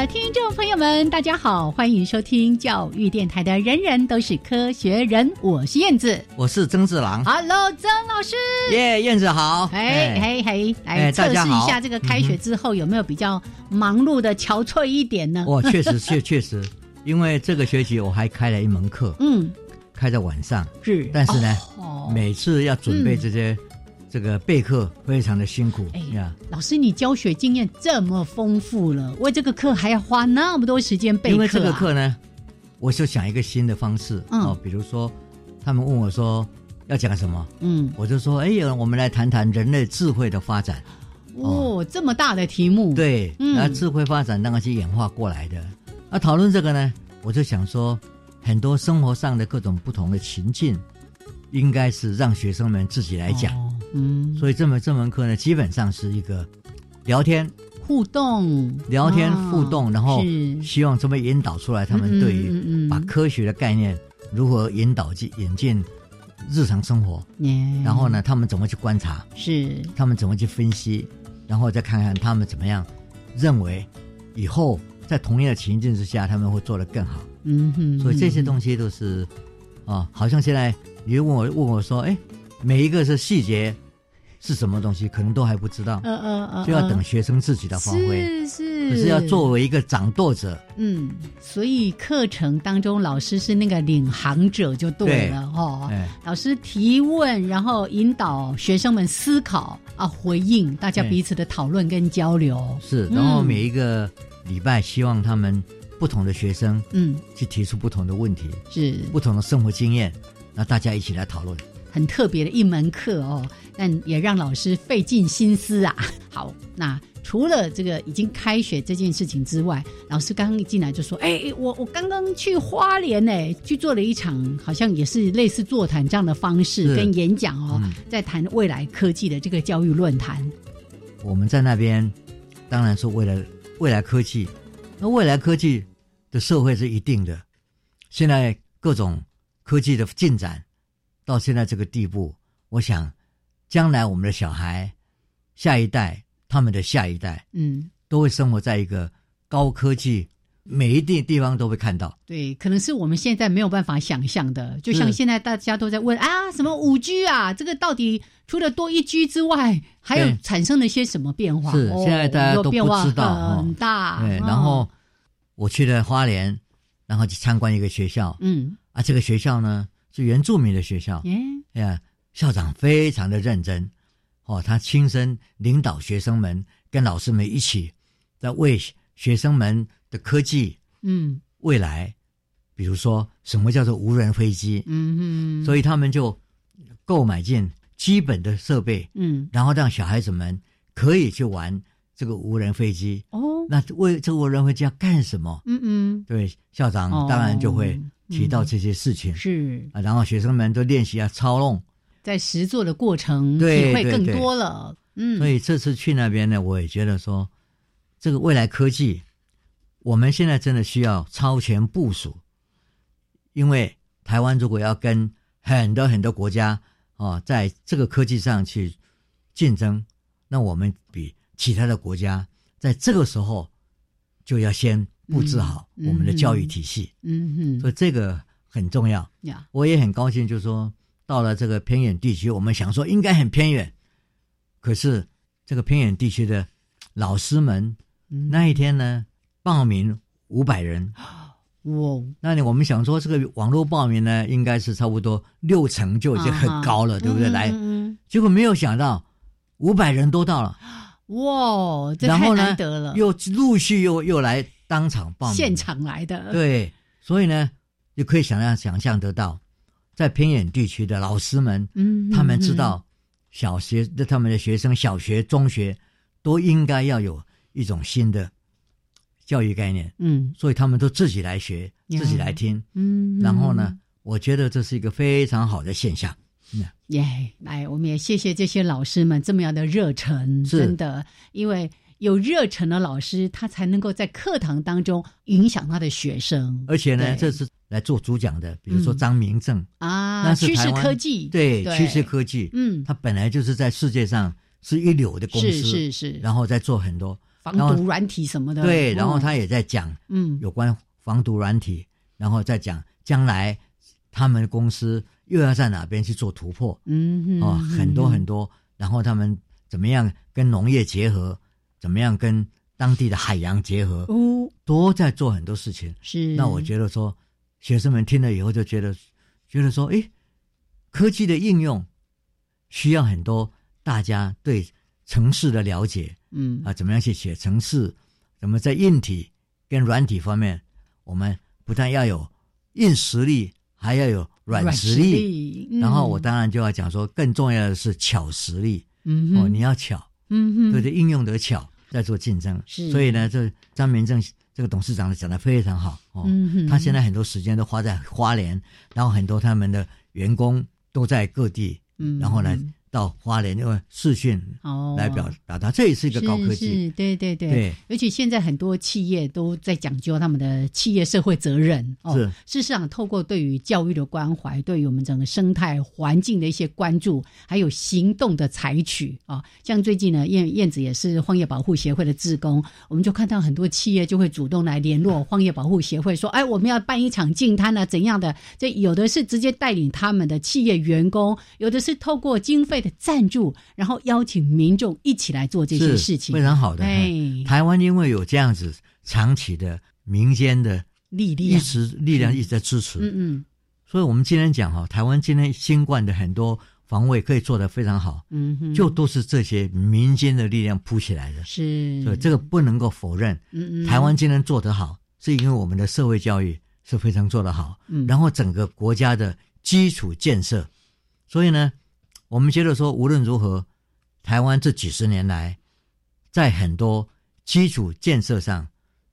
的听众朋友们，大家好，欢迎收听教育电台的《人人都是科学人》，我是燕子，我是曾志郎。Hello，曾老师。耶，燕子好。嘿，嘿，嘿，来测试一下这个开学之后有没有比较忙碌的、憔悴一点呢？哦，确实，确确实，因为这个学期我还开了一门课，嗯，开在晚上，是，但是呢，每次要准备这些。这个备课非常的辛苦，哎呀，老师，你教学经验这么丰富了，为这个课还要花那么多时间备课？因为这个课呢，我就想一个新的方式哦，比如说，他们问我说要讲什么，嗯，我就说，哎呀，我们来谈谈人类智慧的发展。哦，这么大的题目，对，那智慧发展当然是演化过来的。那讨论这个呢，我就想说，很多生活上的各种不同的情境，应该是让学生们自己来讲。嗯，所以这门这门课呢，基本上是一个聊天。互动、聊天互动，然后希望这么引导出来，他们对于把科学的概念如何引导进引进日常生活，然后呢，他们怎么去观察，是。他们怎么去分析，然后再看看他们怎么样认为以后在同样的情境之下，他们会做得更好。嗯哼，所以这些东西都是啊，好像现在你问我问我说，哎，每一个是细节。是什么东西，可能都还不知道，嗯嗯嗯，就要等学生自己的发挥，是是，可是要作为一个掌舵者，嗯，所以课程当中老师是那个领航者就对了哦，老师提问，然后引导学生们思考啊，回应大家彼此的讨论跟交流，是，然后每一个礼拜希望他们不同的学生，嗯，去提出不同的问题，是。不同的生活经验，那大家一起来讨论，很特别的一门课哦。但也让老师费尽心思啊！好，那除了这个已经开学这件事情之外，老师刚刚一进来就说：“哎，我我刚刚去花莲呢，去做了一场好像也是类似座谈这样的方式跟演讲哦，在谈未来科技的这个教育论坛。我们在那边当然是为了未来科技，那未来科技的社会是一定的。现在各种科技的进展到现在这个地步，我想。将来我们的小孩、下一代、他们的下一代，嗯，都会生活在一个高科技，每一地地方都会看到。对，可能是我们现在没有办法想象的。就像现在大家都在问啊，什么五 G 啊，这个到底除了多一 G 之外，还有产生了些什么变化？是，现在大家都不知道，很大。对，然后我去了花莲，然后去参观一个学校，嗯，啊，这个学校呢是原住民的学校，哎呀。校长非常的认真，哦，他亲身领导学生们跟老师们一起，在为学生们的科技，嗯，未来，比如说什么叫做无人飞机，嗯嗯，所以他们就购买进基本的设备，嗯，然后让小孩子们可以去玩这个无人飞机。哦，那为这个无人飞机要干什么？嗯嗯，对，校长当然就会提到这些事情，是啊，然后学生们都练习啊操弄。在实做的过程，体会更多了。嗯，所以这次去那边呢，我也觉得说，这个未来科技，我们现在真的需要超前部署。因为台湾如果要跟很多很多国家哦，在这个科技上去竞争，那我们比其他的国家在这个时候就要先布置好我们的教育体系。嗯哼，所以这个很重要。呀，我也很高兴，就是说。到了这个偏远地区，我们想说应该很偏远，可是这个偏远地区的老师们那一天呢，报名五百人，哇，那你我们想说这个网络报名呢，应该是差不多六成就已经很高了，对不对？来，结果没有想到五百人都到了，哇，这太难得了。又陆续又又来当场报名，现场来的。对，所以呢，就可以想象想象得到，在偏远地区的老师们，嗯，他们知道小学的他们的学生，小学、中学都应该要有一种新的。教育概念，嗯，所以他们都自己来学，自己来听，嗯，然后呢，我觉得这是一个非常好的现象，耶，来，我们也谢谢这些老师们这么样的热忱，真的，因为有热忱的老师，他才能够在课堂当中影响他的学生，而且呢，这是来做主讲的，比如说张明正。啊，那是趋势科技，对，趋势科技，嗯，他本来就是在世界上是一流的公司，是是是，然后再做很多。防毒软体什么的，对，然后他也在讲，嗯，有关防毒软体，然后再讲将来他们公司又要在哪边去做突破，嗯，哦，很多很多，然后他们怎么样跟农业结合，怎么样跟当地的海洋结合，哦，都在做很多事情。是，那我觉得说，学生们听了以后就觉得，觉得说，哎，科技的应用需要很多大家对城市的了解。嗯啊，怎么样去写城市？怎么在硬体跟软体方面，我们不但要有硬实力，还要有软实力。然后我当然就要讲说，更重要的是巧实力。嗯哦，你要巧，嗯哼，对对，应用得巧，在做竞争。是，所以呢，这张明正这个董事长讲的非常好哦。嗯，他现在很多时间都花在花莲，然后很多他们的员工都在各地，嗯，然后呢。到花莲因为视讯哦来表表达，这也是一个高科技，对对对对。而且现在很多企业都在讲究他们的企业社会责任哦。是，事实上透过对于教育的关怀，对于我们整个生态环境的一些关注，还有行动的采取啊，像最近呢，燕燕子也是荒野保护协会的志工，我们就看到很多企业就会主动来联络 荒野保护协会，说，哎，我们要办一场净滩啊，怎样的？这有的是直接带领他们的企业员工，有的是透过经费。的赞助，然后邀请民众一起来做这些事情，非常好的。台湾因为有这样子长期的民间的力量，一直力量一直在支持，嗯嗯，所以我们今天讲哈，台湾今天新冠的很多防卫可以做得非常好，嗯哼，就都是这些民间的力量铺起来的，是，所以这个不能够否认。嗯嗯，台湾今天做得好，是因为我们的社会教育是非常做得好，嗯，然后整个国家的基础建设，所以呢。我们觉得说，无论如何，台湾这几十年来，在很多基础建设上，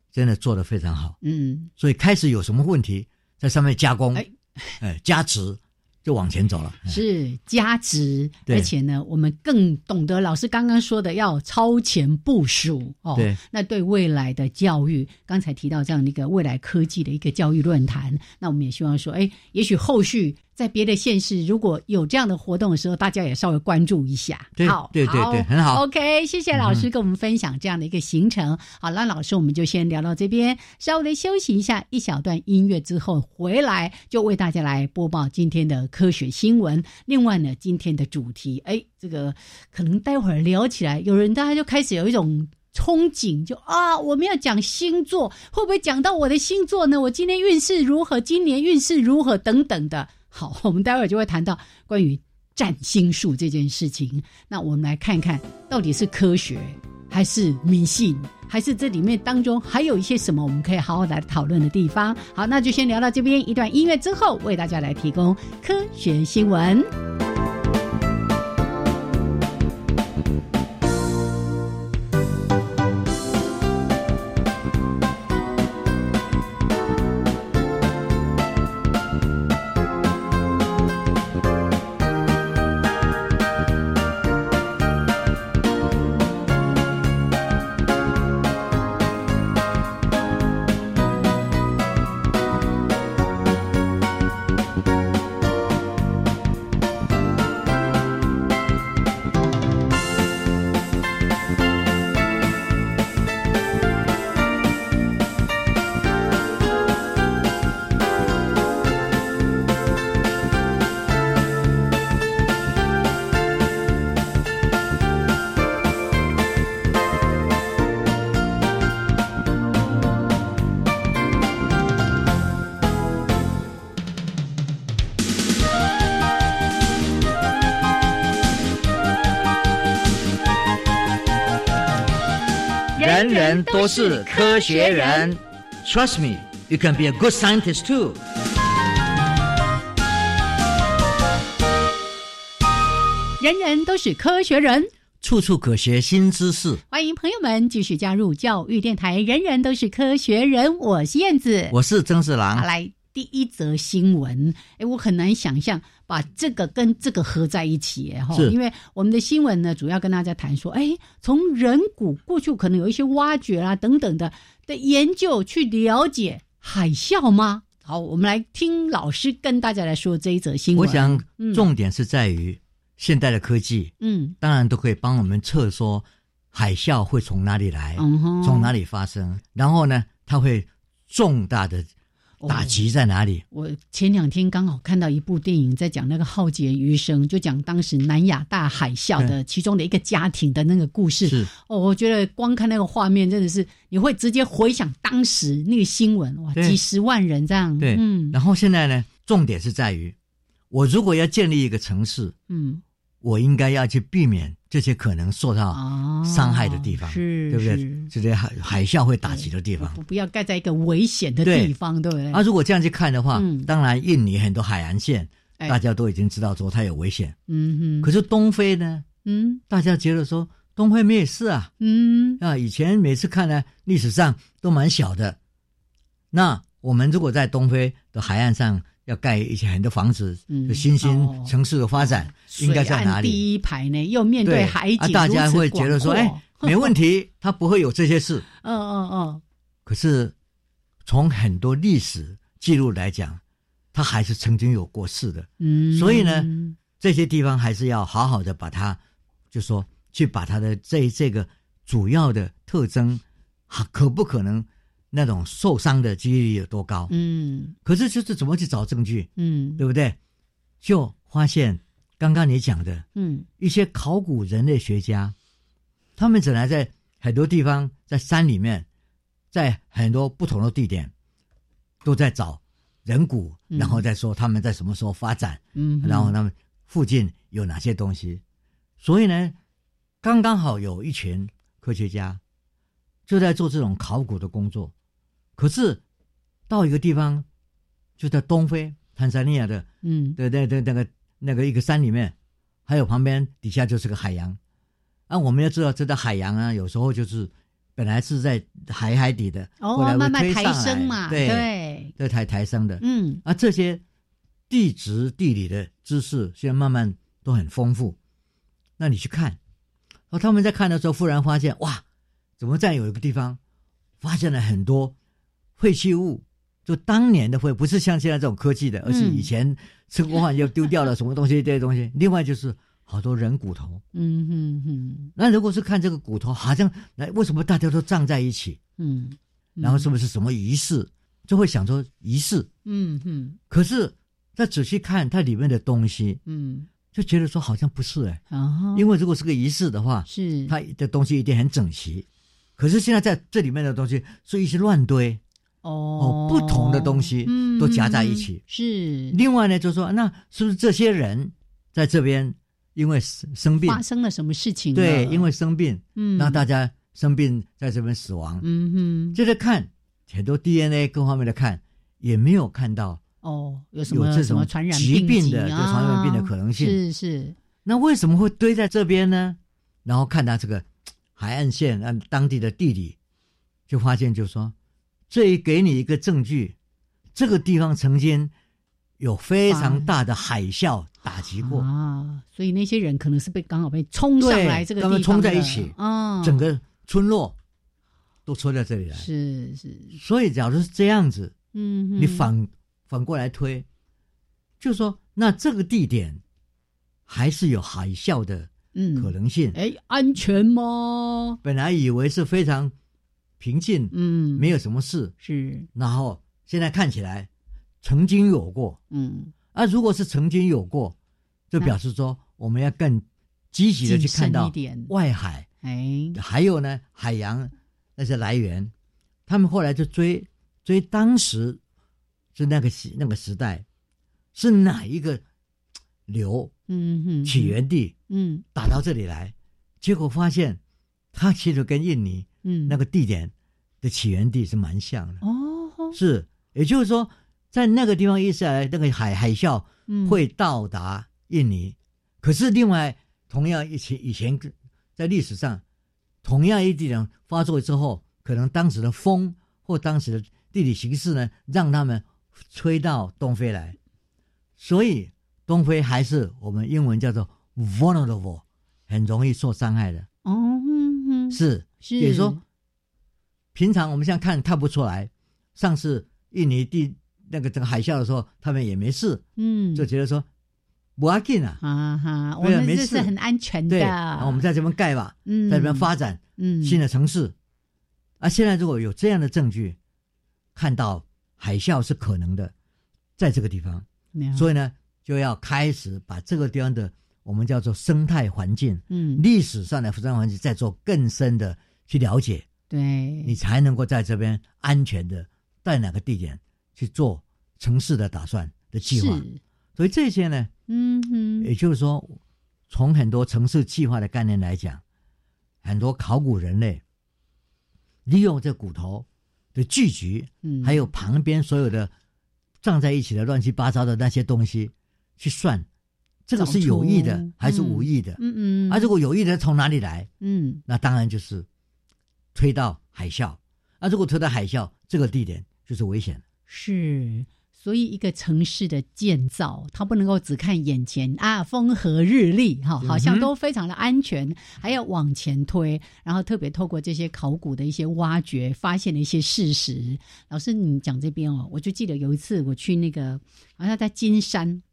真的做得非常好。嗯，所以开始有什么问题，在上面加工，哎，加值。就往前走了，是加值，而且呢，我们更懂得老师刚刚说的要超前部署哦。对，那对未来的教育，刚才提到这样的一个未来科技的一个教育论坛，那我们也希望说，哎，也许后续在别的县市如果有这样的活动的时候，大家也稍微关注一下。好，对对对，很好。OK，谢谢老师跟我们分享这样的一个行程。好，那老师我们就先聊到这边，稍微的休息一下，一小段音乐之后回来就为大家来播报今天的。科学新闻。另外呢，今天的主题，哎，这个可能待会儿聊起来，有人大家就开始有一种憧憬，就啊，我们要讲星座，会不会讲到我的星座呢？我今天运势如何？今年运势如何？等等的。好，我们待会儿就会谈到关于占星术这件事情。那我们来看看到底是科学。还是迷信，还是这里面当中还有一些什么我们可以好好来讨论的地方？好，那就先聊到这边一段音乐之后，为大家来提供科学新闻。人人都是科学人。Trust me, you can be a good scientist too. 人人都是科学人，处处可学新知识。欢迎朋友们继续加入教育电台。人人都是科学人，我是燕子，我是曾四郎。来，第一则新闻，哎，我很难想象把这个跟这个合在一起，哈，因为我们的新闻呢，主要跟大家谈说，哎，从人骨过去可能有一些挖掘啊等等的的研究，去了解海啸吗？好，我们来听老师跟大家来说这一则新闻。我想重点是在于。现代的科技，嗯，当然都可以帮我们测说海啸会从哪里来，从哪里发生，然后呢，它会重大的打击在哪里？我前两天刚好看到一部电影，在讲那个浩劫余生，就讲当时南亚大海啸的其中的一个家庭的那个故事。是哦，我觉得光看那个画面，真的是你会直接回想当时那个新闻，哇，几十万人这样。对，嗯。然后现在呢，重点是在于，我如果要建立一个城市，嗯。我应该要去避免这些可能受到伤害的地方，对不对？这些海海啸会打击的地方，不要盖在一个危险的地方，对不对？啊，如果这样去看的话，当然印尼很多海岸线，大家都已经知道说它有危险。嗯哼。可是东非呢？嗯，大家觉得说东非没有事啊。嗯啊，以前每次看呢，历史上都蛮小的。那我们如果在东非的海岸上，要盖一些很多房子，新兴城市的发展应该在哪里？第一排呢，又面对海景，大家会觉得说：“哎，没问题，他不会有这些事。”嗯嗯嗯。可是从很多历史记录来讲，他还是曾经有过事的。嗯。所以呢，这些地方还是要好好的把它，就说去把它的这这个主要的特征，可不可能？那种受伤的几率有多高？嗯，可是就是怎么去找证据？嗯，对不对？就发现刚刚你讲的，嗯，一些考古人类学家，他们本来在很多地方，在山里面，在很多不同的地点，都在找人骨，然后再说他们在什么时候发展，嗯，然后他们附近有哪些东西，所以呢，刚刚好有一群科学家就在做这种考古的工作。可是，到一个地方，就在东非，坦桑尼亚的，嗯，对对对，那个那个一个山里面，还有旁边底下就是个海洋。啊，我们要知道，这个海洋啊，有时候就是本来是在海海底的，哦，慢慢抬升嘛，对，对，抬抬升的，嗯，啊，这些地质地理的知识现在慢慢都很丰富。那你去看，哦，他们在看的时候，忽然发现，哇，怎么在有一个地方发现了很多。废弃物，就当年的废，不是像现在这种科技的，而是以前吃过饭就丢掉了什么东西这些东西。另外就是好多人骨头，嗯哼哼。那如果是看这个骨头，好像那为什么大家都葬在一起？嗯，然后是不是什么仪式？就会想说仪式，嗯哼。可是再仔细看它里面的东西，嗯，就觉得说好像不是哎，因为如果是个仪式的话，是它的东西一定很整齐。可是现在在这里面的东西是一些乱堆。哦，不同的东西都夹在一起。是。另外呢，就说那是不是这些人在这边因为生生病发生了什么事情？对，因为生病，嗯，让大家生病在这边死亡。嗯哼。接着看很多 DNA 各方面的看，也没有看到哦，有什么什么传染疾病的、传染病的可能性？是是。那为什么会堆在这边呢？然后看他这个海岸线，按当地的地理，就发现就说。这给你一个证据，这个地方曾经有非常大的海啸打击过啊，所以那些人可能是被刚好被冲上来这个地方冲在一起啊，整个村落都冲到这里来，是是。所以假如是这样子，嗯，你反反过来推，就说那这个地点还是有海啸的可能性，哎，安全吗？本来以为是非常。平静，嗯，没有什么事，是。然后现在看起来，曾经有过，嗯。啊，如果是曾经有过，就表示说我们要更积极的去看到外海，哎，还有呢，海洋那些来源，他们后来就追追当时是那个时那个时代是哪一个流，嗯哼，起源地，嗯，打到这里来，结果发现它其实跟印尼。嗯，那个地点的起源地是蛮像的哦。是，也就是说，在那个地方一下来，那个海海啸会到达印尼。可是另外，同样以前以前在历史上，同样一地点发作之后，可能当时的风或当时的地理形势呢，让他们吹到东非来，所以东非还是我们英文叫做 vulnerable，很容易受伤害的。哦，是，也说，平常我们现在看看不出来，上次印尼地那个这个海啸的时候，他们也没事，嗯，就觉得说。不要紧啊！啊哈，我们这是很安全的。对，然后我们在这边盖吧，在这边发展新的城市。啊，现在如果有这样的证据，看到海啸是可能的，在这个地方，所以呢，就要开始把这个地方的我们叫做生态环境，嗯，历史上的生态环境在做更深的去了解，对，你才能够在这边安全的在哪个地点去做城市的打算的计划。所以这些呢。嗯哼，也就是说，从很多城市计划的概念来讲，很多考古人类利用这骨头的聚集，嗯，还有旁边所有的葬在一起的乱七八糟的那些东西去算，这个是有意的还是无意的？嗯嗯，啊，如果有意的从哪里来？嗯，那当然就是推到海啸，啊，如果推到海啸，这个地点就是危险是。所以，一个城市的建造，它不能够只看眼前啊，风和日丽哈，好像都非常的安全，还要往前推。然后，特别透过这些考古的一些挖掘，发现了一些事实。老师，你讲这边哦，我就记得有一次我去那个，好像在金山，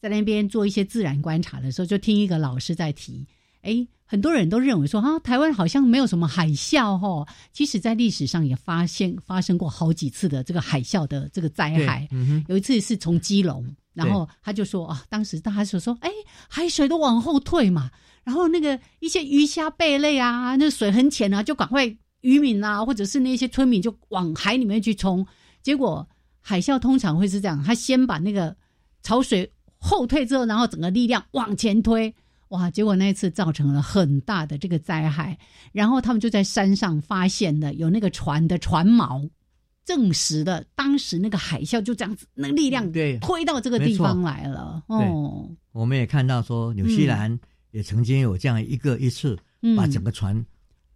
在那边做一些自然观察的时候，就听一个老师在提，哎。很多人都认为说啊，台湾好像没有什么海啸哈。其实，在历史上也发现发生过好几次的这个海啸的这个灾害。有一次是从基隆，然后他就说啊，当时大家说说，哎，海水都往后退嘛，然后那个一些鱼虾贝类啊，那水很浅啊，就赶快渔民啊，或者是那些村民就往海里面去冲。结果海啸通常会是这样，他先把那个潮水后退之后，然后整个力量往前推。哇！结果那一次造成了很大的这个灾害，然后他们就在山上发现了有那个船的船锚，证实了当时那个海啸就这样子，那个力量对推到这个地方来了。哦，我们也看到说，纽西兰也曾经有这样一个一次，把整个船。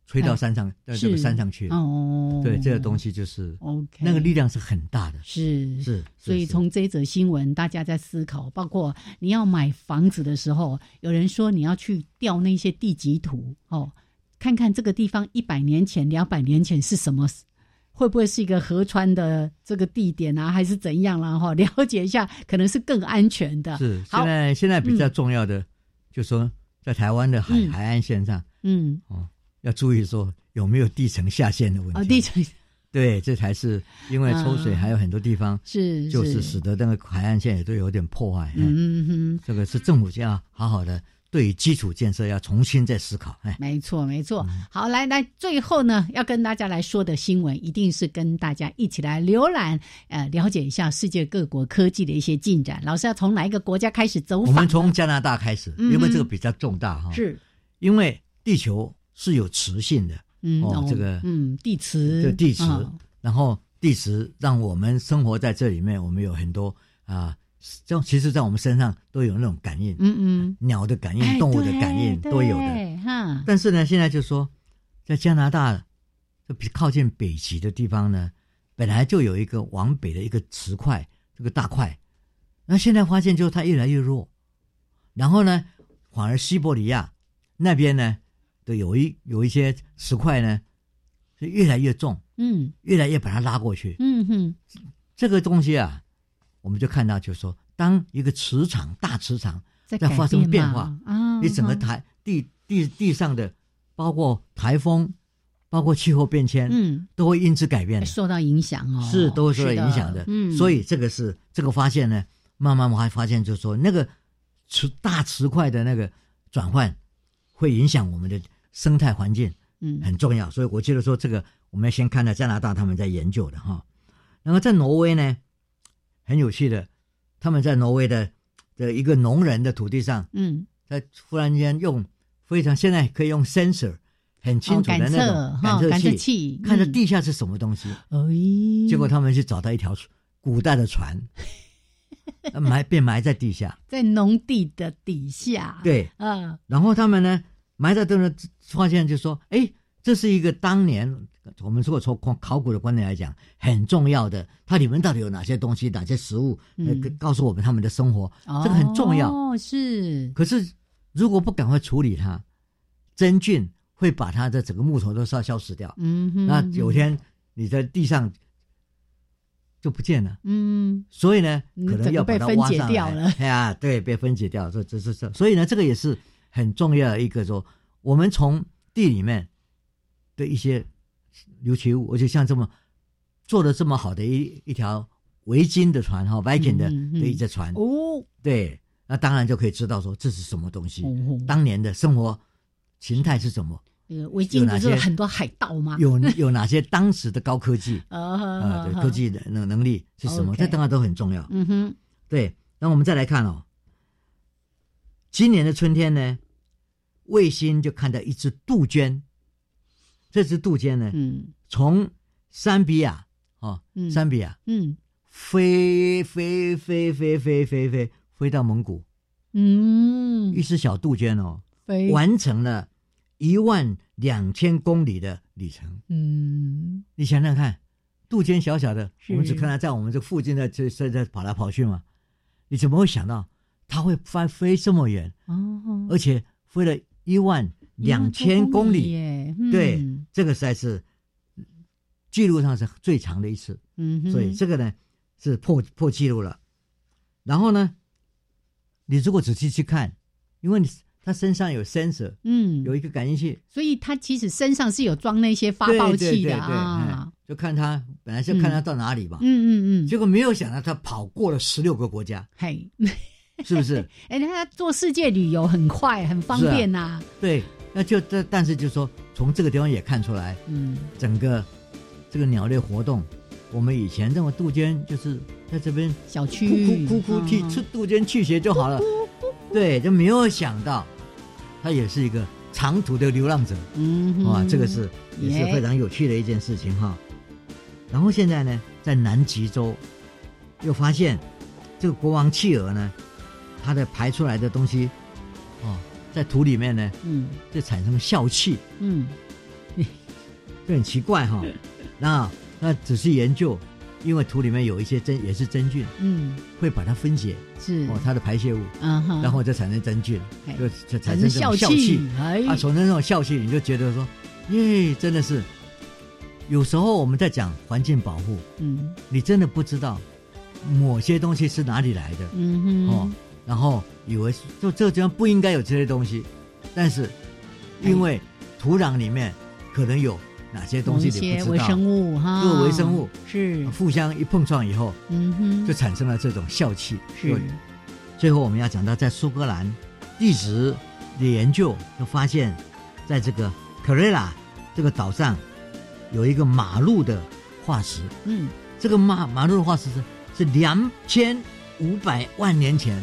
吹到山上，到这个山上去哦。对，这个东西就是，OK，那个力量是很大的。是是，所以从这则新闻，大家在思考，包括你要买房子的时候，有人说你要去调那些地籍图哦，看看这个地方一百年前、两百年前是什么，会不会是一个河川的这个地点啊，还是怎样啦？哈，了解一下，可能是更安全的。是，现在现在比较重要的，就说在台湾的海海岸线上，嗯哦。要注意说有没有地层下陷的问题。哦，地层，对，这才是因为抽水还有很多地方是，就是使得那个海岸线也都有点破坏。嗯哼，这个是政府要好好的对于基础建设要重新再思考。哎，没错没错。好，来来，最后呢，要跟大家来说的新闻，一定是跟大家一起来浏览呃，了解一下世界各国科技的一些进展。老师要从哪一个国家开始走？我们从加拿大开始，因为这个比较重大哈。是，因为地球。是有磁性的，哦，这个，嗯，地磁，这地磁，然后地磁让我们生活在这里面，我们有很多啊，这其实，在我们身上都有那种感应，嗯嗯，鸟的感应，动物的感应都有的，哈。但是呢，现在就说，在加拿大，就比靠近北极的地方呢，本来就有一个往北的一个磁块，这个大块，那现在发现就它越来越弱，然后呢，反而西伯利亚那边呢。的有一有一些石块呢，是越来越重，嗯，越来越把它拉过去，嗯哼，这个东西啊，我们就看到，就是说，当一个磁场大磁场在发生变化啊，你整个台地地地上的，包括台风，包括气候变迁，嗯，都会因此改变，受到影响哦，是都会受到影响的，嗯，所以这个是这个发现呢，慢慢我还发现，就是说那个磁大磁块的那个转换，会影响我们的。生态环境，嗯，很重要，所以我觉得说这个，我们要先看到加拿大他们在研究的哈，然后在挪威呢，很有趣的，他们在挪威的的一个农人的土地上，嗯，在忽然间用非常现在可以用 sensor 很清楚的那种感测器，看着地下是什么东西。哦，结果他们去找到一条古代的船，埋被埋在地下，在农地的底下。对，嗯，然后他们呢埋在这呢，发现就说，哎，这是一个当年我们如果从考古的观点来讲，很重要的，它里面到底有哪些东西，哪些食物，告诉我们他们的生活，这个很重要。哦，是。可是如果不赶快处理它，真菌。会把它的整个木头都烧消失掉。嗯哼，那有天你在地上就不见了。嗯，所以呢，可能要把它挖上来。哎呀，对，被分解掉。这这是这，所以呢，这个也是很重要的一个说，我们从地里面的一些流取物，而且像这么做的这么好的一一条维京的船哈，Viking 的的一只船哦，对，那当然就可以知道说这是什么东西，当年的生活。形态是什么？呃，围巾不是很多海盗吗？有有哪些当时的高科技 啊？对，科技的能能力是什么？这当然都很重要。嗯哼，对。那我们再来看哦，今年的春天呢，卫星就看到一只杜鹃。这只杜鹃呢，嗯，从山比亚哦，山比亚，嗯，飞飞飞飞飞飞飞飞到蒙古，嗯，一只小杜鹃哦。完成了一万两千公里的里程。嗯，你想想看，杜鹃小小的，我们只看它在我们这附近的这在在跑来跑去嘛。你怎么会想到它会飞飞这么远？哦，而且飞了一万两千公里。对，这个实在是记录上是最长的一次。嗯，所以这个呢是破破记录了。然后呢，你如果仔细去看，因为你。他身上有 sensor，嗯，有一个感应器，所以他其实身上是有装那些发报器的啊。就看他本来是看他到哪里吧，嗯嗯嗯，结果没有想到他跑过了十六个国家，嘿，是不是？哎，他做世界旅游很快很方便呐。对，那就这，但是就说从这个地方也看出来，嗯，整个这个鸟类活动，我们以前认为杜鹃就是在这边小区哭哭哭啼，吃杜鹃去学就好了，对，就没有想到。他也是一个长途的流浪者，嗯，哇，这个是也是非常有趣的一件事情哈。然后现在呢，在南极洲又发现这个国王企鹅呢，它的排出来的东西，哦，在土里面呢，嗯，就产生笑气，嗯，就很奇怪哈。那那仔细研究。因为土里面有一些真也是真菌，嗯，会把它分解，是。哦，它的排泄物，嗯哼，然后再产生真菌，就就产生笑气，啊，产生那种笑气，你就觉得说，耶，真的是，有时候我们在讲环境保护，嗯，你真的不知道某些东西是哪里来的，嗯哼，哦，然后以为就这个地方不应该有这些东西，但是因为土壤里面可能有。哪些东西你不知道？微生物哈，个微生物是互相一碰撞以后，嗯哼，就产生了这种笑气。是，最后我们要讲到，在苏格兰地质的研究，就发现，在这个克瑞拉这个岛上，有一个马路的化石。嗯，这个马马路的化石是是两千五百万年前，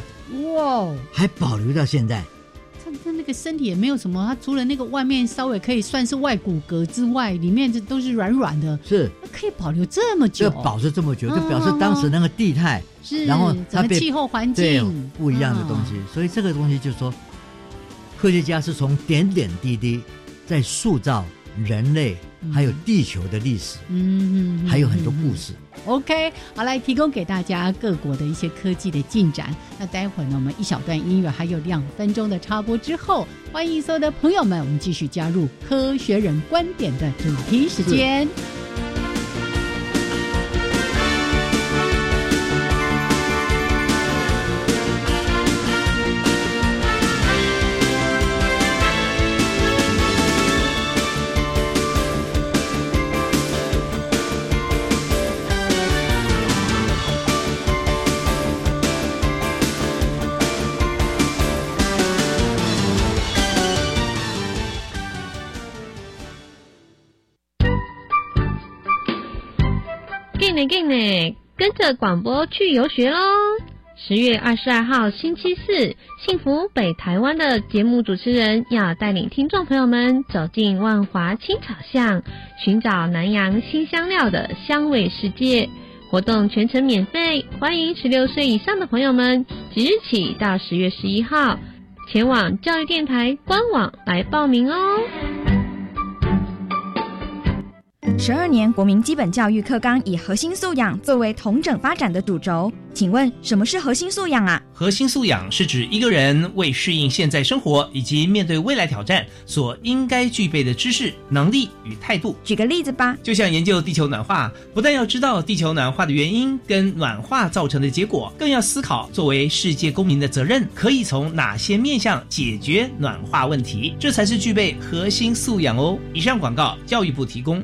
哇，还保留到现在。他那个身体也没有什么，他除了那个外面稍微可以算是外骨骼之外，里面这都是软软的，是。可以保留这么久，保持这么久，就表示当时那个地态是，然后它气候环境。不一样的东西，所以这个东西就是说，科学家是从点点滴滴在塑造人类还有地球的历史，嗯，还有很多故事。OK，好，来提供给大家各国的一些科技的进展。那待会儿呢，我们一小段音乐，还有两分钟的插播之后，欢迎所有的朋友们，我们继续加入科学人观点的主题时间。跟着广播去游学喽！十月二十二号星期四，幸福北台湾的节目主持人要带领听众朋友们走进万华青草巷，寻找南洋新香料的香味世界。活动全程免费，欢迎十六岁以上的朋友们即日起到十月十一号前往教育电台官网来报名哦。十二年国民基本教育课纲以核心素养作为同整发展的主轴，请问什么是核心素养啊？核心素养是指一个人为适应现在生活以及面对未来挑战所应该具备的知识、能力与态度。举个例子吧，就像研究地球暖化，不但要知道地球暖化的原因跟暖化造成的结果，更要思考作为世界公民的责任可以从哪些面向解决暖化问题，这才是具备核心素养哦。以上广告，教育部提供。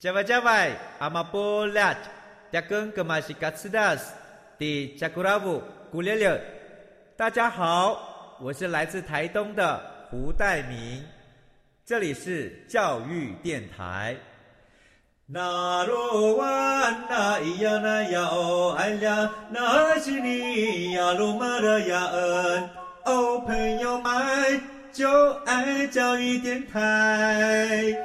加外加外，阿玛波拉，扎根格玛西卡斯达斯，的加古拉布古列列。大家好，我是来自台东的胡代明，这里是教育电台。那罗哇那咿呀那呀哦哎呀，那是你呀鲁玛的呀恩，哦朋友们就爱教育电台。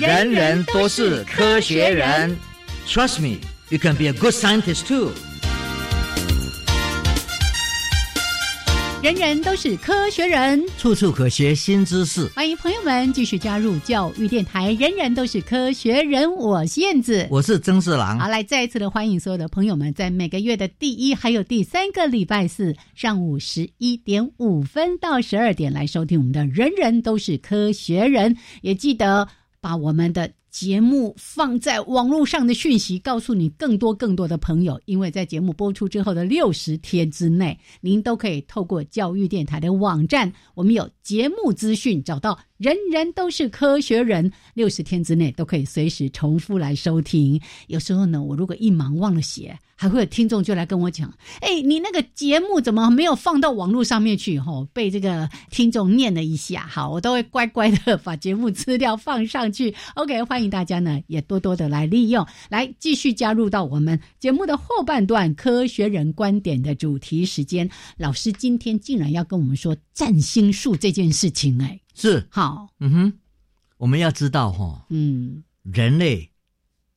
人人都是科学人，Trust me, you can be a good scientist too。人人都是科学人，处处可学新知识。欢迎朋友们继续加入教育电台。人人都是科学人，我是燕子，我是曾四郎。好，来再一次的欢迎所有的朋友们，在每个月的第一还有第三个礼拜四上午十一点五分到十二点来收听我们的《人人都是科学人》，也记得。把我们的节目放在网络上的讯息，告诉你更多更多的朋友。因为在节目播出之后的六十天之内，您都可以透过教育电台的网站，我们有节目资讯，找到人人都是科学人，六十天之内都可以随时重复来收听。有时候呢，我如果一忙忘了写。还会有听众就来跟我讲，哎，你那个节目怎么没有放到网络上面去？吼，被这个听众念了一下，好，我都会乖乖的把节目资料放上去。OK，欢迎大家呢也多多的来利用，来继续加入到我们节目的后半段科学人观点的主题时间。老师今天竟然要跟我们说占星术这件事情，哎，是好，嗯哼，我们要知道哈，嗯，人类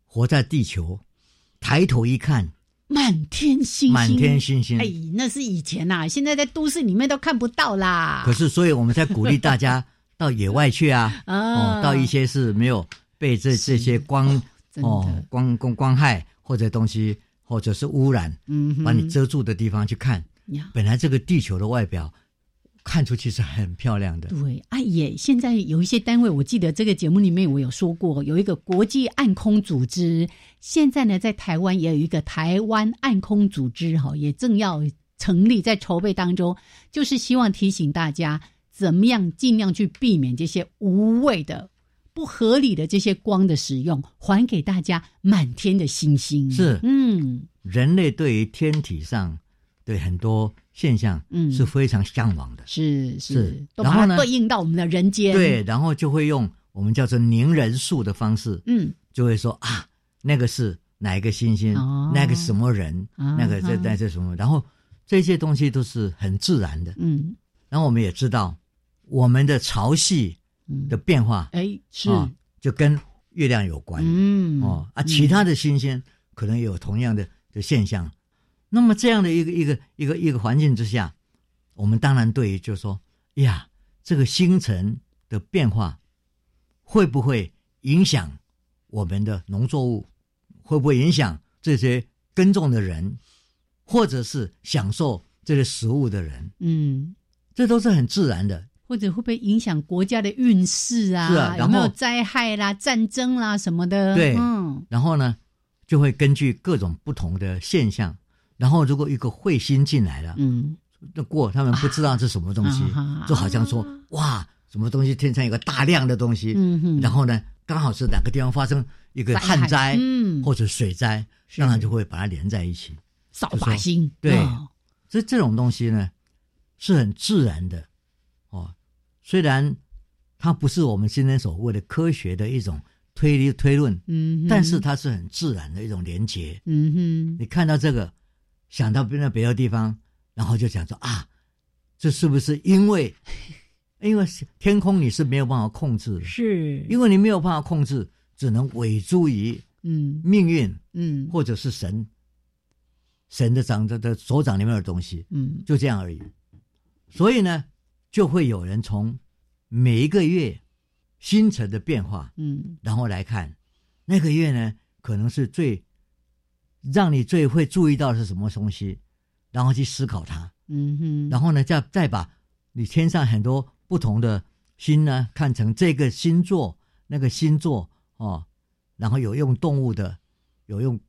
活在地球，抬头一看。满天星星，满天星星。哎，那是以前呐，现在在都市里面都看不到啦。可是，所以我们在鼓励大家到野外去啊，哦，到一些是没有被这这些光哦光光光害或者东西或者是污染，嗯，把你遮住的地方去看。本来这个地球的外表。看出去是很漂亮的。对，啊也现在有一些单位，我记得这个节目里面我有说过，有一个国际暗空组织，现在呢在台湾也有一个台湾暗空组织，哈，也正要成立，在筹备当中，就是希望提醒大家怎么样尽量去避免这些无谓的、不合理的这些光的使用，还给大家满天的星星。是，嗯，人类对于天体上对很多。现象嗯。是非常向往的，是是，然后呢？对应到我们的人间，对，然后就会用我们叫做凝人数的方式，嗯，就会说啊，那个是哪一个星星，那个什么人，那个在在这什么，然后这些东西都是很自然的，嗯，然后我们也知道我们的潮汐的变化，哎，是就跟月亮有关，嗯哦啊，其他的新鲜可能有同样的的现象。那么这样的一个一个一个一个环境之下，我们当然对于就说呀，这个星辰的变化会不会影响我们的农作物？会不会影响这些耕种的人，或者是享受这些食物的人？嗯，这都是很自然的。或者会不会影响国家的运势啊？是啊，有没有灾害啦、战争啦什么的？对，嗯，然后呢，就会根据各种不同的现象，然后如果一个彗星进来了，嗯，那过他们不知道是什么东西，就好像说哇，什么东西天上有个大量的东西，嗯哼，然后呢，刚好是哪个地方发生一个旱灾，嗯，或者水灾，当然就会把它连在一起，扫把星，对，所以这种东西呢是很自然的。虽然它不是我们今天所谓的科学的一种推理推论，嗯，但是它是很自然的一种连结，嗯哼。你看到这个，想到别的别的地方，然后就想说啊，这是不是因为，因为天空你是没有办法控制的，是。因为你没有办法控制，只能委诸于嗯命运，嗯，或者是神，神的掌着的手掌里面的东西，嗯，就这样而已。所以呢。就会有人从每一个月星辰的变化，嗯，然后来看那个月呢，可能是最让你最会注意到是什么东西，然后去思考它，嗯哼，然后呢，再再把你天上很多不同的星呢看成这个星座那个星座哦，然后有用动物的，有用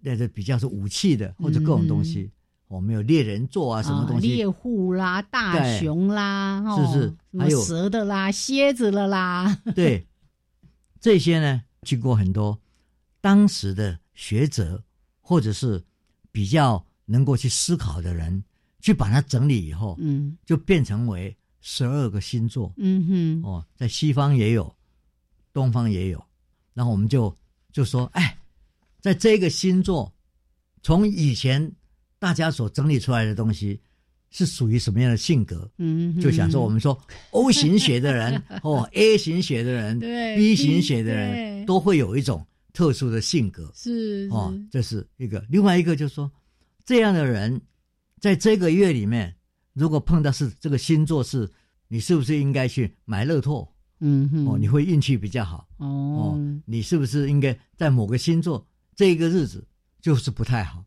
那个比较是武器的或者各种东西。我们有猎人座啊，什么东西？猎户啦，大熊啦，是是，还有蛇的啦，蝎子的啦。对，这些呢，经过很多当时的学者或者是比较能够去思考的人，去把它整理以后，嗯，就变成为十二个星座。嗯哼，哦，在西方也有，东方也有。然后我们就就说，哎，在这个星座，从以前。大家所整理出来的东西是属于什么样的性格？嗯，就想说我们说 O 型血的人哦，A 型血的人，对，B 型血的人都会有一种特殊的性格，是哦，这是一个。另外一个就是说，这样的人在这个月里面，如果碰到是这个星座是，你是不是应该去买乐透？嗯哼，哦，你会运气比较好。哦，你是不是应该在某个星座这一个日子就是不太好？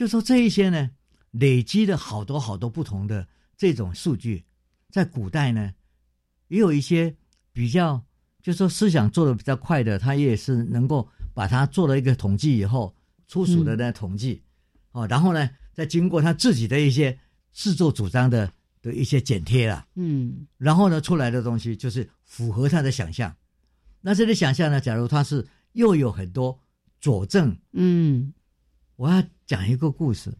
就说这一些呢，累积了好多好多不同的这种数据，在古代呢，也有一些比较，就说思想做的比较快的，他也是能够把它做了一个统计以后，粗俗的呢统计，哦，然后呢，再经过他自己的一些自作主张的的一些剪贴了，嗯，然后呢出来的东西就是符合他的想象。那这个想象呢，假如他是又有很多佐证，嗯。我要讲一个故事，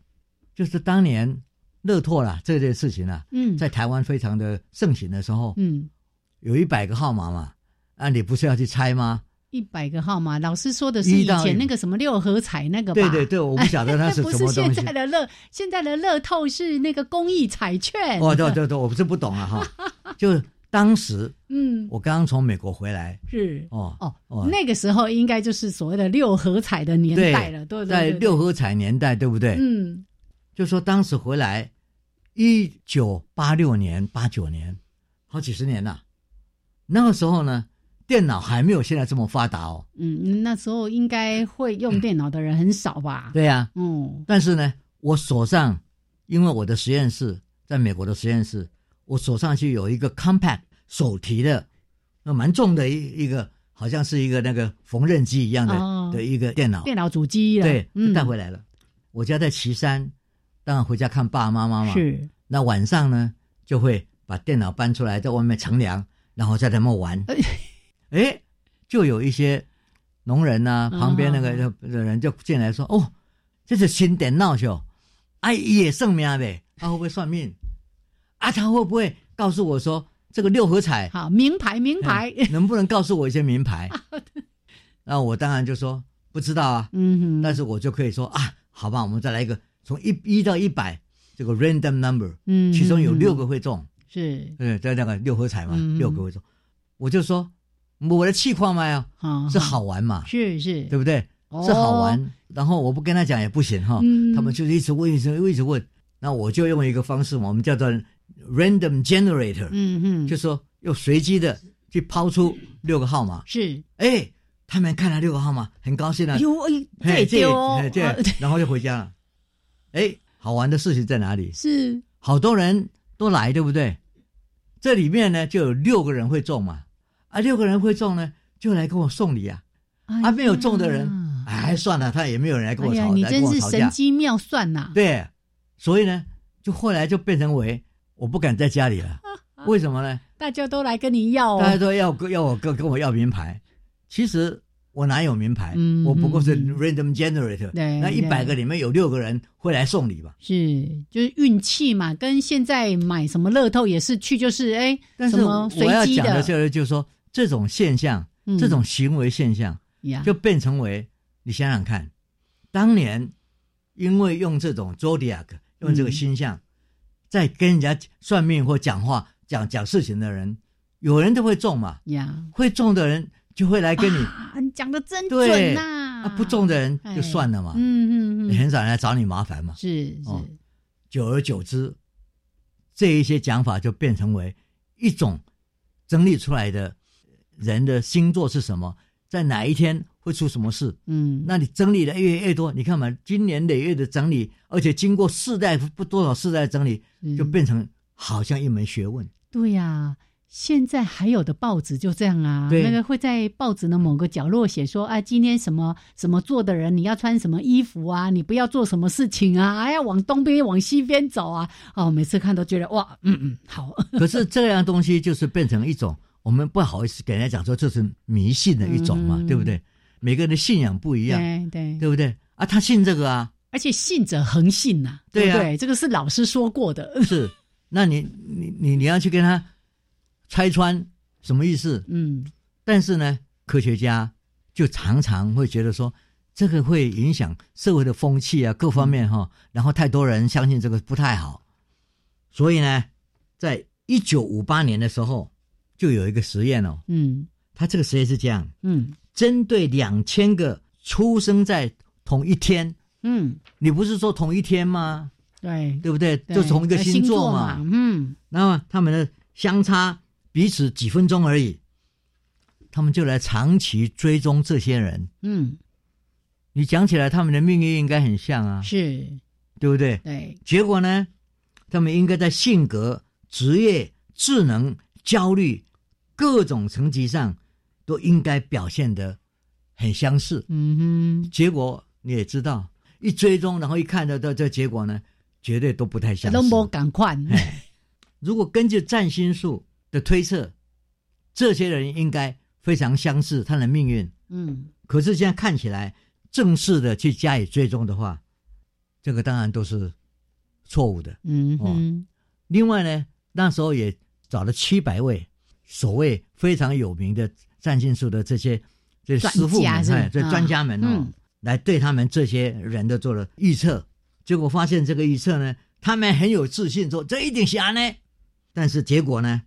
就是当年乐透啦这件事情啊，嗯，在台湾非常的盛行的时候，嗯，有一百个号码嘛，啊，你不是要去猜吗？一百个号码，老师说的是以前那个什么六合彩那个吧？对对对，我不晓得那是 什么东西。现在的乐，现在的乐透是那个公益彩券。哦，对对对，我不是不懂啊哈，就。当时，嗯，我刚刚从美国回来，是哦哦，那个时候应该就是所谓的六合彩的年代了，对不对？在六合彩年代，对不对？嗯，就说当时回来，一九八六年、八九年，好几十年了。那个时候呢，电脑还没有现在这么发达哦。嗯，那时候应该会用电脑的人很少吧？对呀，嗯。但是呢，我手上，因为我的实验室在美国的实验室。我手上去有一个 compact 手提的，那蛮重的一一个，好像是一个那个缝纫机一样的的一个电脑，电脑主机对，带回来了。我家在岐山，当然回家看爸爸妈妈嘛。是。那晚上呢，就会把电脑搬出来，在外面乘凉，然后在那么玩。哎，就有一些农人呐，旁边那个的人就进来说：“哦，这是新电脑秀，哎，也算命呗，他会不会算命？”啊，他会不会告诉我说这个六合彩好名牌名牌，能不能告诉我一些名牌？那我当然就说不知道啊。嗯哼，但是我就可以说啊，好吧，我们再来一个从一一到一百这个 random number，嗯，其中有六个会中，是，对，在那个六合彩嘛，六个会中，我就说我的气矿嘛呀，是好。玩嘛，是是，对不对？是好玩，然后我不跟他讲也不行哈，他们就是一直问，一直一直问，那我就用一个方式，我们叫做。Random generator，嗯嗯，就说又随机的去抛出六个号码，是，哎，他们看了六个号码，很高兴啊，丢，哎，丢，对，然后就回家了。哎，好玩的事情在哪里？是，好多人都来，对不对？这里面呢就有六个人会中嘛，啊，六个人会中呢，就来跟我送礼啊，啊，没有中的人，哎，算了，他也没有人来跟我吵，你真是神机妙算呐。对，所以呢，就后来就变成为我不敢在家里了，为什么呢？大家都来跟你要，大家都要要我跟跟我要名牌，其实。我哪有名牌？我不过是 random generator。那一百个里面有六个人会来送礼吧？是，就是运气嘛，跟现在买什么乐透也是去就是哎，但是我要讲的就是就是说这种现象，这种行为现象，就变成为你想想看，当年因为用这种 zodiac 用这个星象，在跟人家算命或讲话讲讲事情的人，有人都会中嘛？呀，会中的人。就会来跟你，你讲的真准呐！啊，不中的人就算了嘛，嗯嗯嗯，很少人来找你麻烦嘛。是是，久而久之，这一些讲法就变成为一种整理出来的人的星座是什么，在哪一天会出什么事？嗯，那你整理的越越多，你看嘛，今年累月的整理，而且经过世代不多少世代整理，就变成好像一门学问。对呀。现在还有的报纸就这样啊，那个会在报纸的某个角落写说，啊，今天什么什么做的人，你要穿什么衣服啊，你不要做什么事情啊，哎呀，往东边往西边走啊，哦，每次看都觉得哇，嗯嗯，好。可是这样东西就是变成一种，我们不好意思给人家讲说这是迷信的一种嘛，对不对？每个人的信仰不一样，对对，对不对？啊，他信这个啊，而且信者恒信呐，对不对？这个是老师说过的。是，那你你你你要去跟他。拆穿什么意思？嗯，但是呢，科学家就常常会觉得说，这个会影响社会的风气啊，各方面哈。然后太多人相信这个不太好，所以呢，在一九五八年的时候，就有一个实验哦。嗯，他这个实验是这样。嗯，针对两千个出生在同一天。嗯，你不是说同一天吗？对，对不对？就同一个星座嘛。嗯，那么他们的相差。彼此几分钟而已，他们就来长期追踪这些人。嗯，你讲起来，他们的命运应该很像啊，是，对不对？对。结果呢，他们应该在性格、职业、智能、焦虑各种层级上，都应该表现的很相似。嗯哼。结果你也知道，一追踪，然后一看到的这结果呢，绝对都不太相似。都不赶快。如果根据占星术。的推测，这些人应该非常相似，他的命运。嗯，可是现在看起来，正式的去加以追踪的话，这个当然都是错误的。嗯嗯。另外呢，那时候也找了七百位所谓非常有名的占星术的这些这师傅们，这专家们哦，来对他们这些人都做了预测。结果发现这个预测呢，他们很有自信说这一定瞎呢，但是结果呢？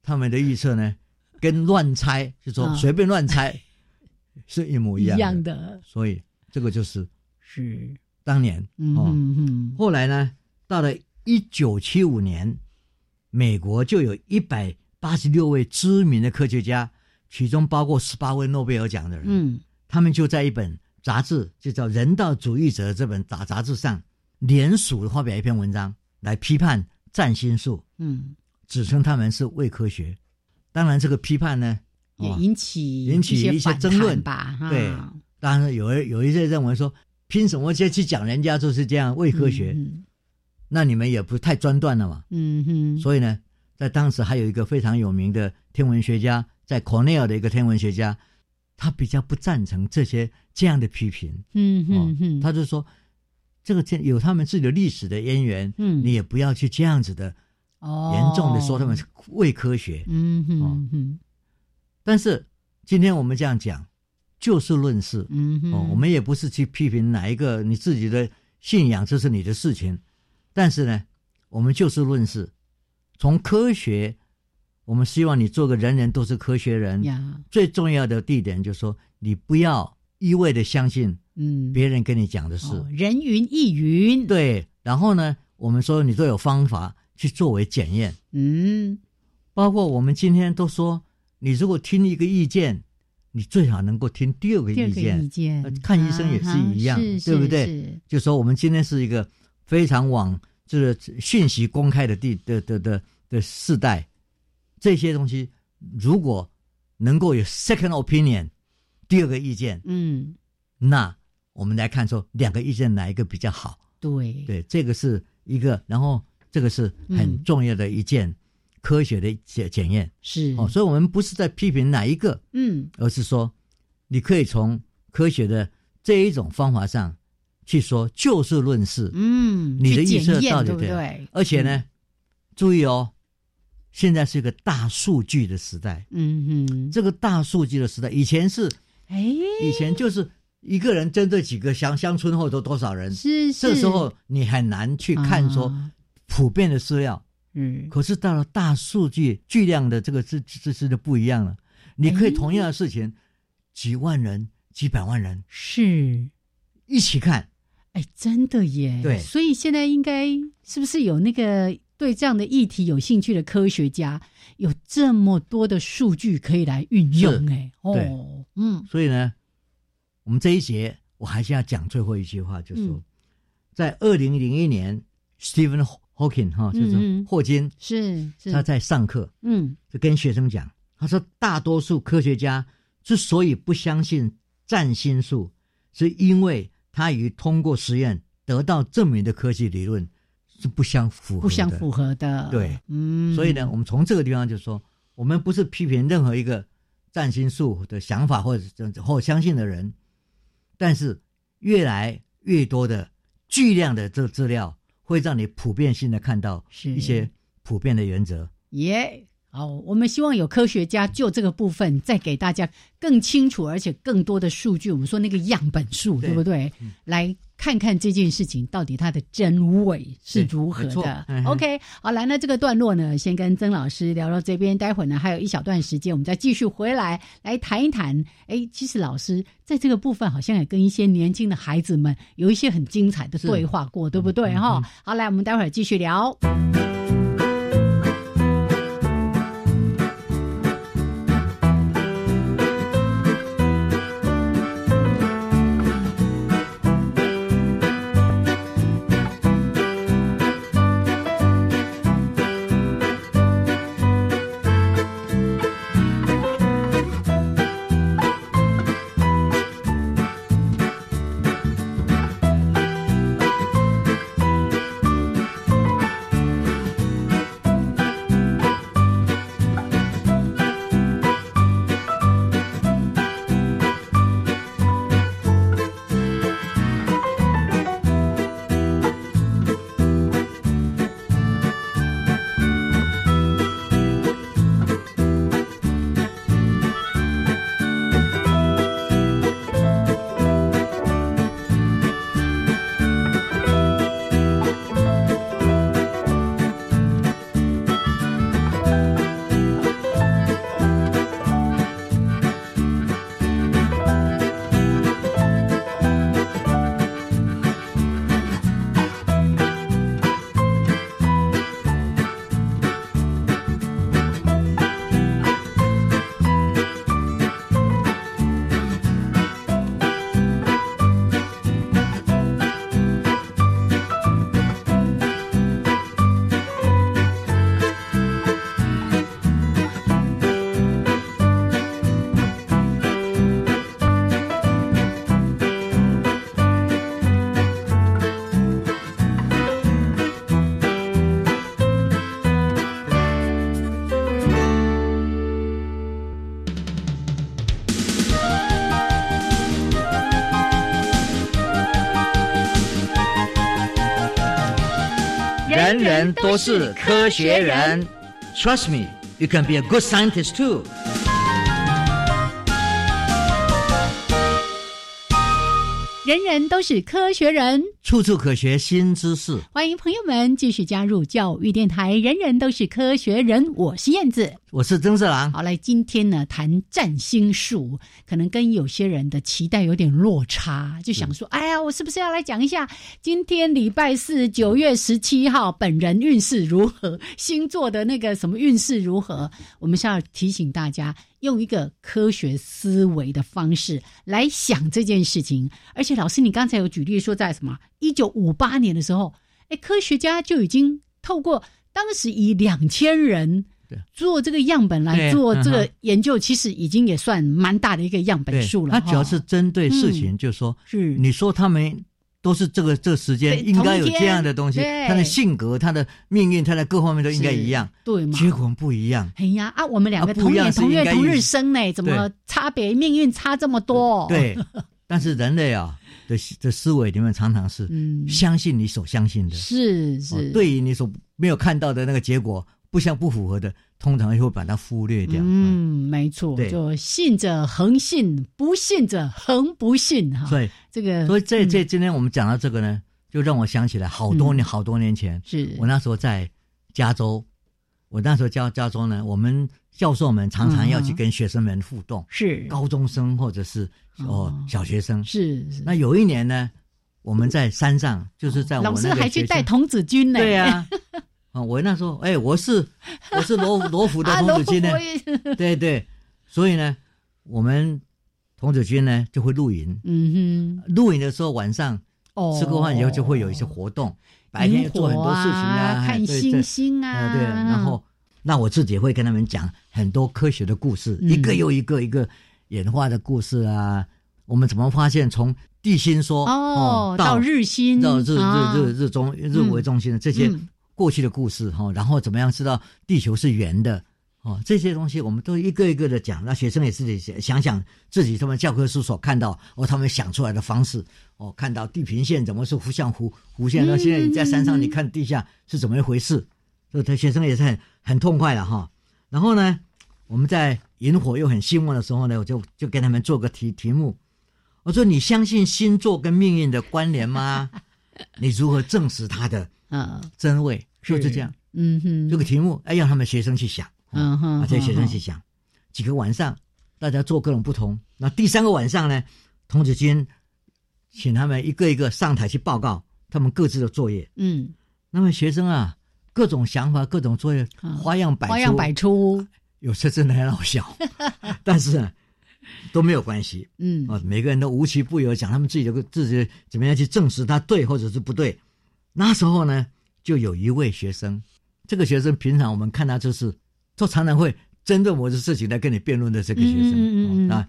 他们的预测呢，跟乱猜，就说随便乱猜，是一模一样的。所以这个就是是当年哦。后来呢，到了一九七五年，美国就有一百八十六位知名的科学家，其中包括十八位诺贝尔奖的人。嗯，他们就在一本杂志，就叫《人道主义者》这本杂杂志上，联署发表一篇文章，来批判占星术。嗯。指称他们是伪科学，当然这个批判呢也引起引起一些争论吧。对，当然有有一些认为说，凭什么去去讲人家就是这样伪科学？那你们也不太专断了嘛。嗯哼。所以呢，在当时还有一个非常有名的天文学家，在 Cornell 的一个天文学家，他比较不赞成这些这样的批评。嗯哼哼。他就说，这个有他们自己的历史的渊源，嗯，你也不要去这样子的。严重的说他们是伪科学，嗯哼哼。但是今天我们这样讲，就事论事，嗯哼。哦，我们也不是去批评哪一个你自己的信仰，这是你的事情。但是呢，我们就事论事，从科学，我们希望你做个人人都是科学人。最重要的地点就是说，你不要一味的相信，嗯，别人跟你讲的是人云亦云。对，然后呢，我们说你都有方法。去作为检验，嗯，包括我们今天都说，你如果听一个意见，你最好能够听第二个意见。意见看医生也是一样，对不对？就说我们今天是一个非常往就是讯息公开的地的的的的世代，这些东西如果能够有 second opinion，第二个意见，嗯，那我们来看说两个意见哪一个比较好？对。对，这个是一个，然后这个是很重要的一件科学的检检验，是。哦，所以我们不是在批评哪一个，嗯，而是说你可以从科学的这一种方法上去说就事论事，嗯，你的预测到底对不对？而且呢，注意哦。现在是一个大数据的时代，嗯哼，这个大数据的时代，以前是，哎，以前就是一个人针对几个乡乡村或者多少人，是是，这时候你很难去看说普遍的资料，嗯，可是到了大数据巨量的这个这这这就不一样了，你可以同样的事情，几万人、几百万人是。一起看，哎，真的耶，对，所以现在应该是不是有那个？对这样的议题有兴趣的科学家，有这么多的数据可以来运用，哎，哦，嗯，所以呢，我们这一节我还是要讲最后一句话，就是说，在二零零一年，Stephen Hawking 哈，就是霍金，是他在上课，嗯，就跟学生讲，他说，大多数科学家之所以不相信占星术，是因为他已通过实验得到证明的科技理论。是不相符合，不相符合的。对，嗯，所以呢，我们从这个地方就说，我们不是批评任何一个占星术的想法或者或相信的人，但是越来越多的巨量的这资料，会让你普遍性的看到一些普遍的原则。耶，好，我们希望有科学家就这个部分再给大家更清楚而且更多的数据。我们说那个样本数，对不对？来。看看这件事情到底它的真伪是如何的。OK，好，来，那这个段落呢，先跟曾老师聊到这边，待会儿呢还有一小段时间，我们再继续回来来谈一谈。哎，其实老师在这个部分好像也跟一些年轻的孩子们有一些很精彩的对话过，对不对？哈，好，来，我们待会儿继续聊。都是科学人，Trust me, you can be a good scientist too. 人人都是科学人，处处可学新知识。欢迎朋友们继续加入教育电台。人人都是科学人，我是燕子，我是曾四郎。好，来今天呢谈占星术，可能跟有些人的期待有点落差，就想说，哎呀，我是不是要来讲一下今天礼拜四九月十七号本人运势如何，星座的那个什么运势如何？我们是要提醒大家。用一个科学思维的方式来想这件事情，而且老师，你刚才有举例说，在什么一九五八年的时候，哎，科学家就已经透过当时以两千人做这个样本来做这个研究，其实已经也算蛮大的一个样本数了。他主要是针对事情，就是说，是你说他们都是这个这个时间应该有这样的东西，他的性格、他的命运、他的各方面都应该一样，对吗？结果不一样。哎呀啊，我们两个同年同月同日生呢，怎么差别命运差这么多？对，但是人类啊。的的思维里面常常是相信你所相信的，是是，对于你所没有看到的那个结果不相不符合的，通常会把它忽略掉。嗯，没错，就信者恒信，不信者恒不信哈。对这个，所以这这今天我们讲到这个呢，就让我想起来好多年好多年前，是。我那时候在加州，我那时候加加州呢，我们教授们常常要去跟学生们互动，是高中生或者是。哦，小学生是是。那有一年呢，我们在山上，就是在老师还去带童子军呢。对呀，啊，我那时候，哎，我是我是罗 罗浮的童子军呢。对对，所以呢，我们童子军呢就会露营。嗯哼，露营的时候晚上吃过饭以后就会有一些活动，白天做很多事情啊，看星星啊。对，然后那我自己会跟他们讲很多科学的故事，一个又一个一个。演化的故事啊，我们怎么发现从地心说哦到日心到日日日日中日为中心的这些过去的故事哈，然后怎么样知道地球是圆的哦？这些东西我们都一个一个的讲，那学生也自己想想自己他们教科书所看到哦，他们想出来的方式哦，看到地平线怎么是弧向弧弧线？那现在你在山上你看地下是怎么一回事？所以他学生也是很很痛快了哈。然后呢，我们在。萤火又很兴旺的时候呢，我就就跟他们做个题题目，我说：“你相信星座跟命运的关联吗？你如何证实它的啊真伪？”就是这样，嗯哼，这个题目哎，让他们学生去想，嗯哼，这些学生去想，几个晚上大家做各种不同。那第三个晚上呢，童子军请他们一个一个上台去报告他们各自的作业。嗯，那么学生啊，各种想法，各种作业，花样百花样百出。有时真的很好笑，但是都没有关系。嗯啊，每个人都无奇不有讲他们自己的自己怎么样去证实他对或者是不对。那时候呢，就有一位学生，这个学生平常我们看他就是，都常常会针对某的事情来跟你辩论的这个学生，嗯啊，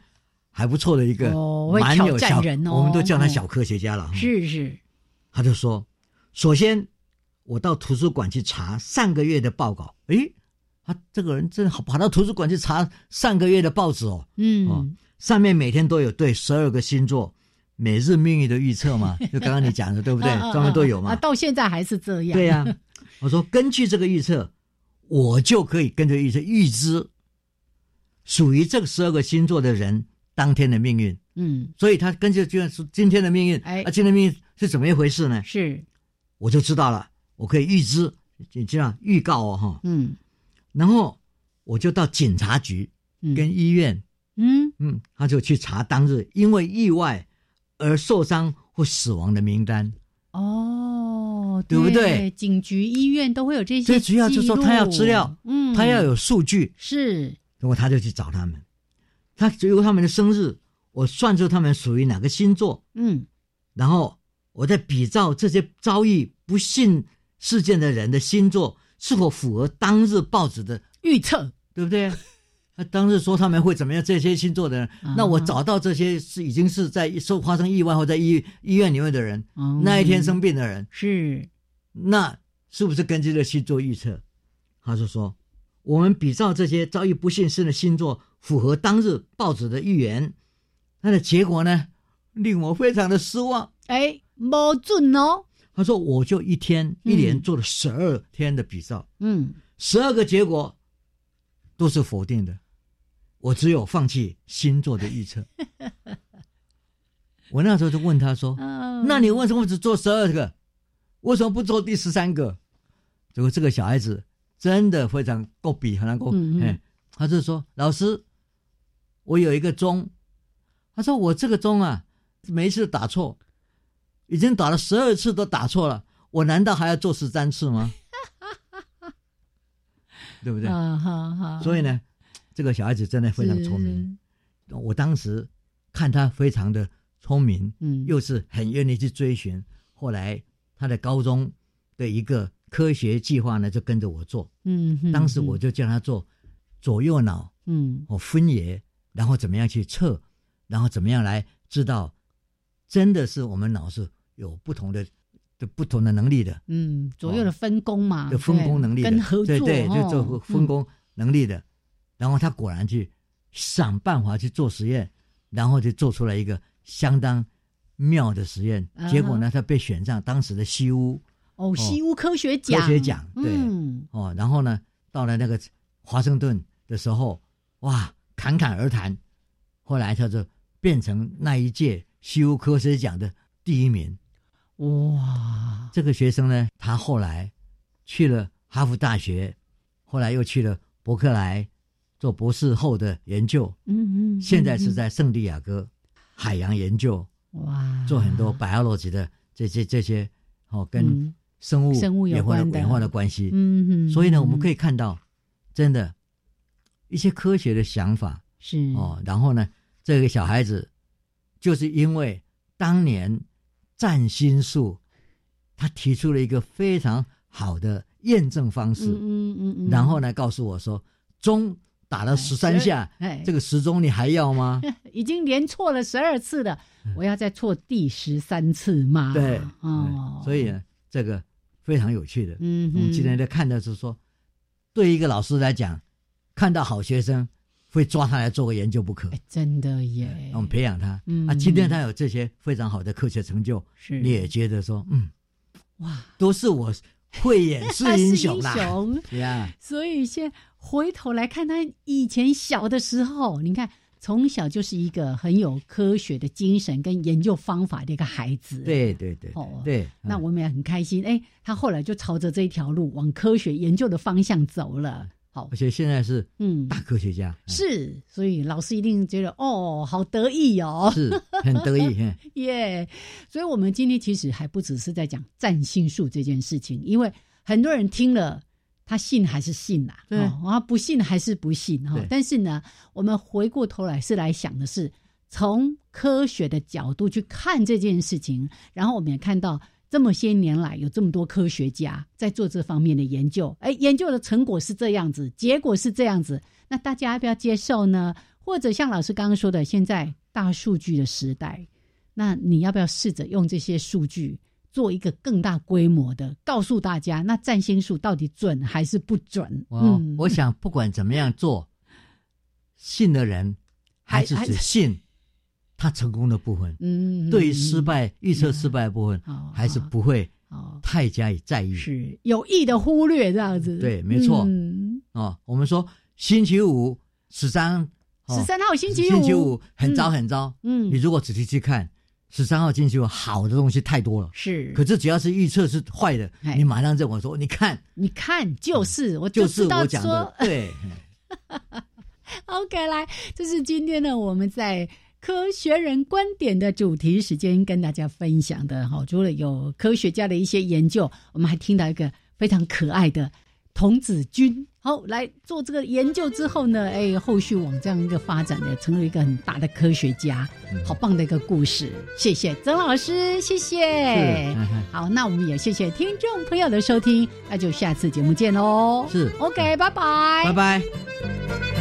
还不错的一个，蛮有小人哦，我们都叫他小科学家了。是是，他就说，首先我到图书馆去查上个月的报告，诶。他这个人真好，跑到图书馆去查上个月的报纸哦，嗯，上面每天都有对十二个星座每日命运的预测嘛，就刚刚你讲的对不对？上面都有嘛，到现在还是这样。对呀，我说根据这个预测，我就可以跟着预测预知属于这个十二个星座的人当天的命运。嗯，所以他根据就是今天的命运，哎，今天命运是怎么一回事呢？是，我就知道了，我可以预知，就这样预告哦，哈，嗯。然后我就到警察局跟医院，嗯嗯，他就去查当日因为意外而受伤或死亡的名单。哦，对不对？警局、医院都会有这些。最主要就是说他要资料，嗯，他要有数据。是，然后他就去找他们，他只有他们的生日，我算出他们属于哪个星座，嗯，然后我再比照这些遭遇不幸事件的人的星座。是否符合当日报纸的预测，对不对？他 当日说他们会怎么样？这些星座的人，那我找到这些是已经是在受发生意外或在医医院里面的人，那一天生病的人，是那是不是根据这星座预测？他就说，我们比照这些遭遇不幸事的星座符合当日报纸的预言，那的结果呢，令我非常的失望。哎，没准哦。他说：“我就一天一连做了十二天的比照，嗯，十二个结果都是否定的，我只有放弃星座的预测。我那时候就问他说：‘那你为什么只做十二个？为什么不做第十三个？’结果这个小孩子真的非常够比，很难够。嗯，他就说：‘老师，我有一个钟。’他说：‘我这个钟啊，每一次打错。’已经打了十二次都打错了，我难道还要做十三次吗？对不对？所以呢，这个小孩子真的非常聪明。我当时看他非常的聪明，嗯，又是很愿意去追寻。后来他的高中的一个科学计划呢就跟着我做。嗯，当时我就叫他做左右脑，嗯，我分野，然后怎么样去测，然后怎么样来知道，真的是我们脑是有不同的、的不同的能力的。嗯，左右的分工嘛，的分工能力跟合作，对对，就做分工能力的。然后他果然去想办法去做实验，然后就做出来一个相当妙的实验。结果呢，他被选上当时的西屋哦，西屋科学奖，科学奖对哦。然后呢，到了那个华盛顿的时候，哇，侃侃而谈。后来他就变成那一届西屋科学奖的第一名。哇，这个学生呢，他后来去了哈佛大学，后来又去了伯克莱。做博士后的研究，嗯嗯，现在是在圣地亚哥海洋研究，哇，做很多 biology 的这些这些哦，跟生物生物有关的。演化的关系，嗯嗯，所以呢，我们可以看到，真的，一些科学的想法是。哦，然后呢，这个小孩子就是因为当年占星术，他提出了一个非常好的验证方式，嗯嗯嗯，然后呢，告诉我说钟。打了十三下，哎，这个时钟你还要吗？已经连错了十二次了，我要再错第十三次吗？对，哦，所以呢，这个非常有趣的。嗯，我们今天在看的是说，对一个老师来讲，看到好学生会抓他来做个研究不可。真的耶，我们培养他。嗯，啊，今天他有这些非常好的科学成就，是你也觉得说，嗯，哇，都是我慧眼识英雄啦。对呀，所以现。回头来看他以前小的时候，你看从小就是一个很有科学的精神跟研究方法的一个孩子。对对对，哦对，那我们也很开心。哎，他后来就朝着这一条路往科学研究的方向走了。好，而且现在是嗯大科学家。是，所以老师一定觉得哦，好得意哦，是很得意。耶，所以我们今天其实还不只是在讲占星术这件事情，因为很多人听了。他信还是信呐？对，啊，不信还是不信哈。但是呢，我们回过头来是来想的是从科学的角度去看这件事情。然后我们也看到这么些年来有这么多科学家在做这方面的研究，哎，研究的成果是这样子，结果是这样子。那大家要不要接受呢？或者像老师刚刚说的，现在大数据的时代，那你要不要试着用这些数据？做一个更大规模的，告诉大家，那占星术到底准还是不准？嗯，我想不管怎么样做，信的人还是只信他成功的部分。嗯，对于失败预测失败的部分，还是不会太加以在意，是有意的忽略这样子。对，没错。哦，我们说星期五十三十三号星期五，星期五很糟很糟。嗯，你如果仔细去看。十三号星期五好的东西太多了，是。可是只要是预测是坏的，你马上认为说，你看，你看，就是我就是我讲的，对。OK，来，这是今天呢我们在科学人观点的主题时间跟大家分享的哈。除了有科学家的一些研究，我们还听到一个非常可爱的童子军。好，来做这个研究之后呢，哎，后续往这样一个发展呢，成为一个很大的科学家，好棒的一个故事。谢谢曾老师，谢谢。好，那我们也谢谢听众朋友的收听，那就下次节目见喽。是，OK，拜拜，拜拜。